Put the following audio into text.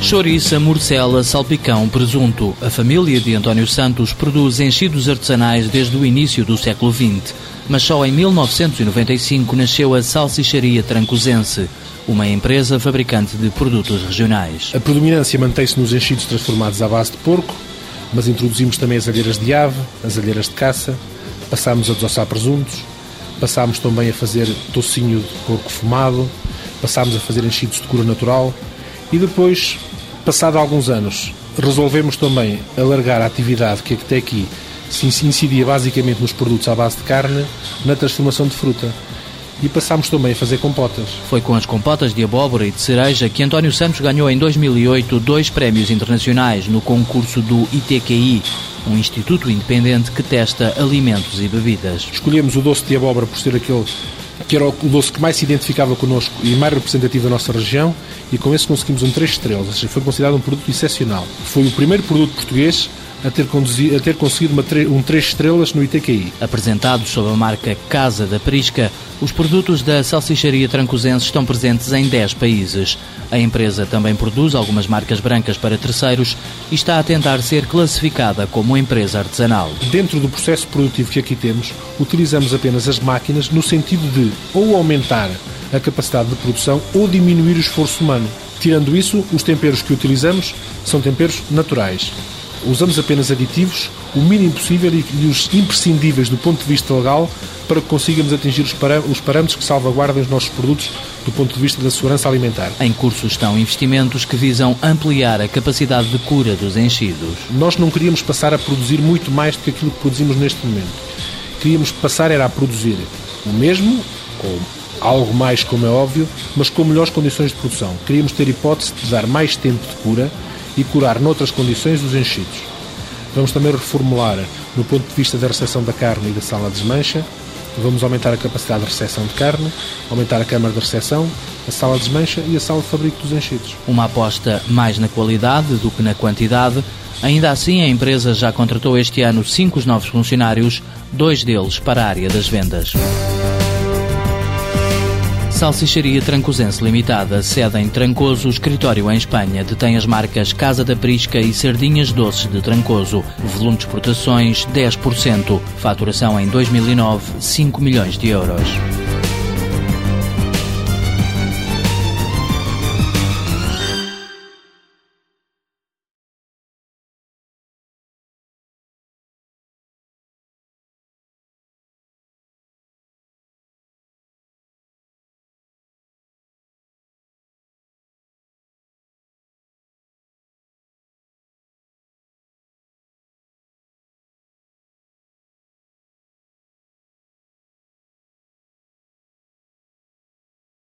Chouriça, morcela, salpicão, presunto. A família de António Santos produz enchidos artesanais desde o início do século XX. Mas só em 1995 nasceu a Salsicharia Trancosense, uma empresa fabricante de produtos regionais. A predominância mantém-se nos enchidos transformados à base de porco, mas introduzimos também as alheiras de ave, as alheiras de caça, passámos a desossar presuntos, passámos também a fazer tocinho de porco fumado, passámos a fazer enchidos de cura natural e depois, passado alguns anos, resolvemos também alargar a atividade que até aqui se incidia basicamente nos produtos à base de carne, na transformação de fruta. E passámos também a fazer compotas. Foi com as compotas de abóbora e de cereja que António Santos ganhou em 2008 dois prémios internacionais no concurso do ITQI, um instituto independente que testa alimentos e bebidas. Escolhemos o doce de abóbora por ser aquele que era o doce que mais se identificava connosco e mais representativo da nossa região, e com esse conseguimos um 3 estrelas, ou seja, foi considerado um produto excepcional. Foi o primeiro produto português a ter, a ter conseguido uma, um 3 estrelas no ITQI. Apresentados sob a marca Casa da Prisca, os produtos da salsicharia trancosense estão presentes em 10 países. A empresa também produz algumas marcas brancas para terceiros e está a tentar ser classificada como empresa artesanal. Dentro do processo produtivo que aqui temos, utilizamos apenas as máquinas no sentido de ou aumentar a capacidade de produção ou diminuir o esforço humano. Tirando isso, os temperos que utilizamos são temperos naturais usamos apenas aditivos, o mínimo possível e os imprescindíveis do ponto de vista legal para que consigamos atingir os parâmetros que salvaguardem os nossos produtos do ponto de vista da segurança alimentar. Em curso estão investimentos que visam ampliar a capacidade de cura dos enchidos. Nós não queríamos passar a produzir muito mais do que aquilo que produzimos neste momento. Queríamos passar era a produzir o mesmo, ou algo mais, como é óbvio, mas com melhores condições de produção. Queríamos ter hipótese de dar mais tempo de cura e curar noutras condições os enchidos. Vamos também reformular no ponto de vista da recepção da carne e da sala de desmancha. Vamos aumentar a capacidade de recepção de carne, aumentar a câmara de recepção, a sala de desmancha e a sala de fabrico dos enchidos. Uma aposta mais na qualidade do que na quantidade. Ainda assim, a empresa já contratou este ano cinco novos funcionários, dois deles para a área das vendas. Salsicharia Trancosense Limitada, sede em Trancoso, escritório em Espanha, detém as marcas Casa da Prisca e Sardinhas Doces de Trancoso. Volume de exportações 10%. Faturação em 2009, 5 milhões de euros.